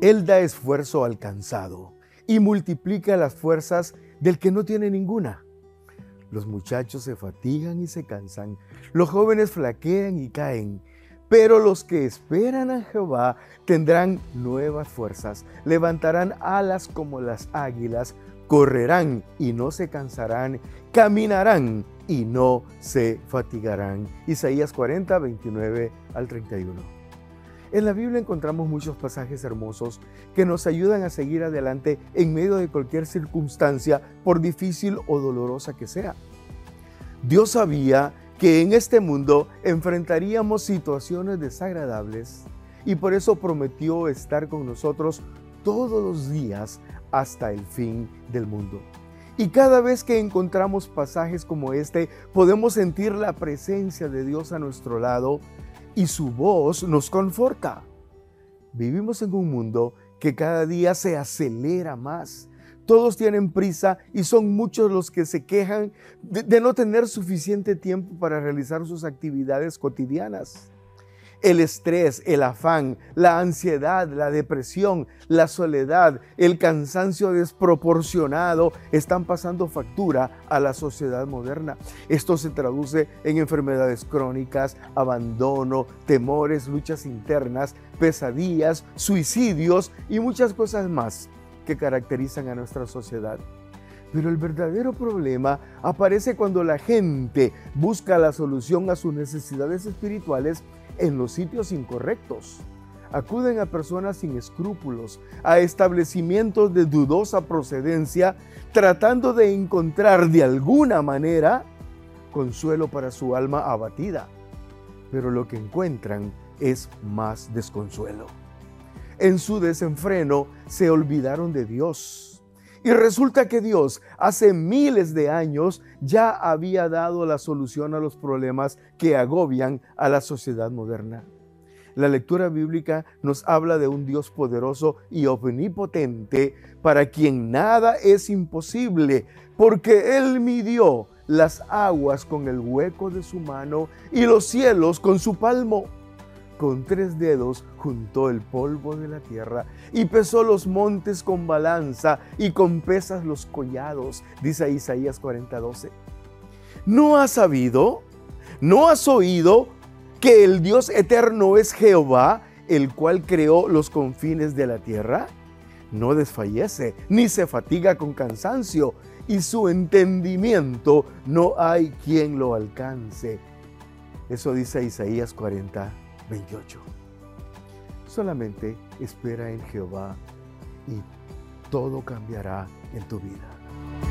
Él da esfuerzo al cansado y multiplica las fuerzas del que no tiene ninguna. Los muchachos se fatigan y se cansan, los jóvenes flaquean y caen, pero los que esperan a Jehová tendrán nuevas fuerzas, levantarán alas como las águilas, correrán y no se cansarán, caminarán y no se fatigarán. Isaías 40, 29 al 31. En la Biblia encontramos muchos pasajes hermosos que nos ayudan a seguir adelante en medio de cualquier circunstancia, por difícil o dolorosa que sea. Dios sabía que en este mundo enfrentaríamos situaciones desagradables y por eso prometió estar con nosotros todos los días hasta el fin del mundo. Y cada vez que encontramos pasajes como este, podemos sentir la presencia de Dios a nuestro lado y su voz nos conforta. Vivimos en un mundo que cada día se acelera más. Todos tienen prisa y son muchos los que se quejan de, no tener suficiente tiempo para realizar sus actividades cotidianas. El estrés, el afán, la ansiedad, la depresión, la soledad, el cansancio desproporcionado están pasando factura a la sociedad moderna. Esto se traduce en enfermedades crónicas, abandono, temores, luchas internas, pesadillas, suicidios y muchas cosas más que caracterizan a nuestra sociedad. Pero el verdadero problema aparece cuando la gente busca la solución a sus necesidades espirituales en los sitios incorrectos. Acuden a personas sin escrúpulos, a establecimientos de dudosa procedencia, tratando de encontrar de alguna manera consuelo para su alma abatida. Pero lo que encuentran es más desconsuelo. En su desenfreno se olvidaron de Dios y resulta que Dios hace miles de años ya había dado la solución a los problemas que agobian a la sociedad moderna. La lectura bíblica nos habla de un Dios poderoso y omnipotente para quien nada es imposible, porque Él midió las aguas con el hueco de su mano y los cielos con su palmo con tres dedos juntó el polvo de la tierra y pesó los montes con balanza y con pesas los collados, dice Isaías 40:12. ¿No has sabido? ¿No has oído que el Dios eterno es Jehová, el cual creó los confines de la tierra? No desfallece, ni se fatiga con cansancio, y su entendimiento no hay quien lo alcance. Eso dice Isaías 40, 28. Solamente espera en Jehová y todo cambiará en tu vida.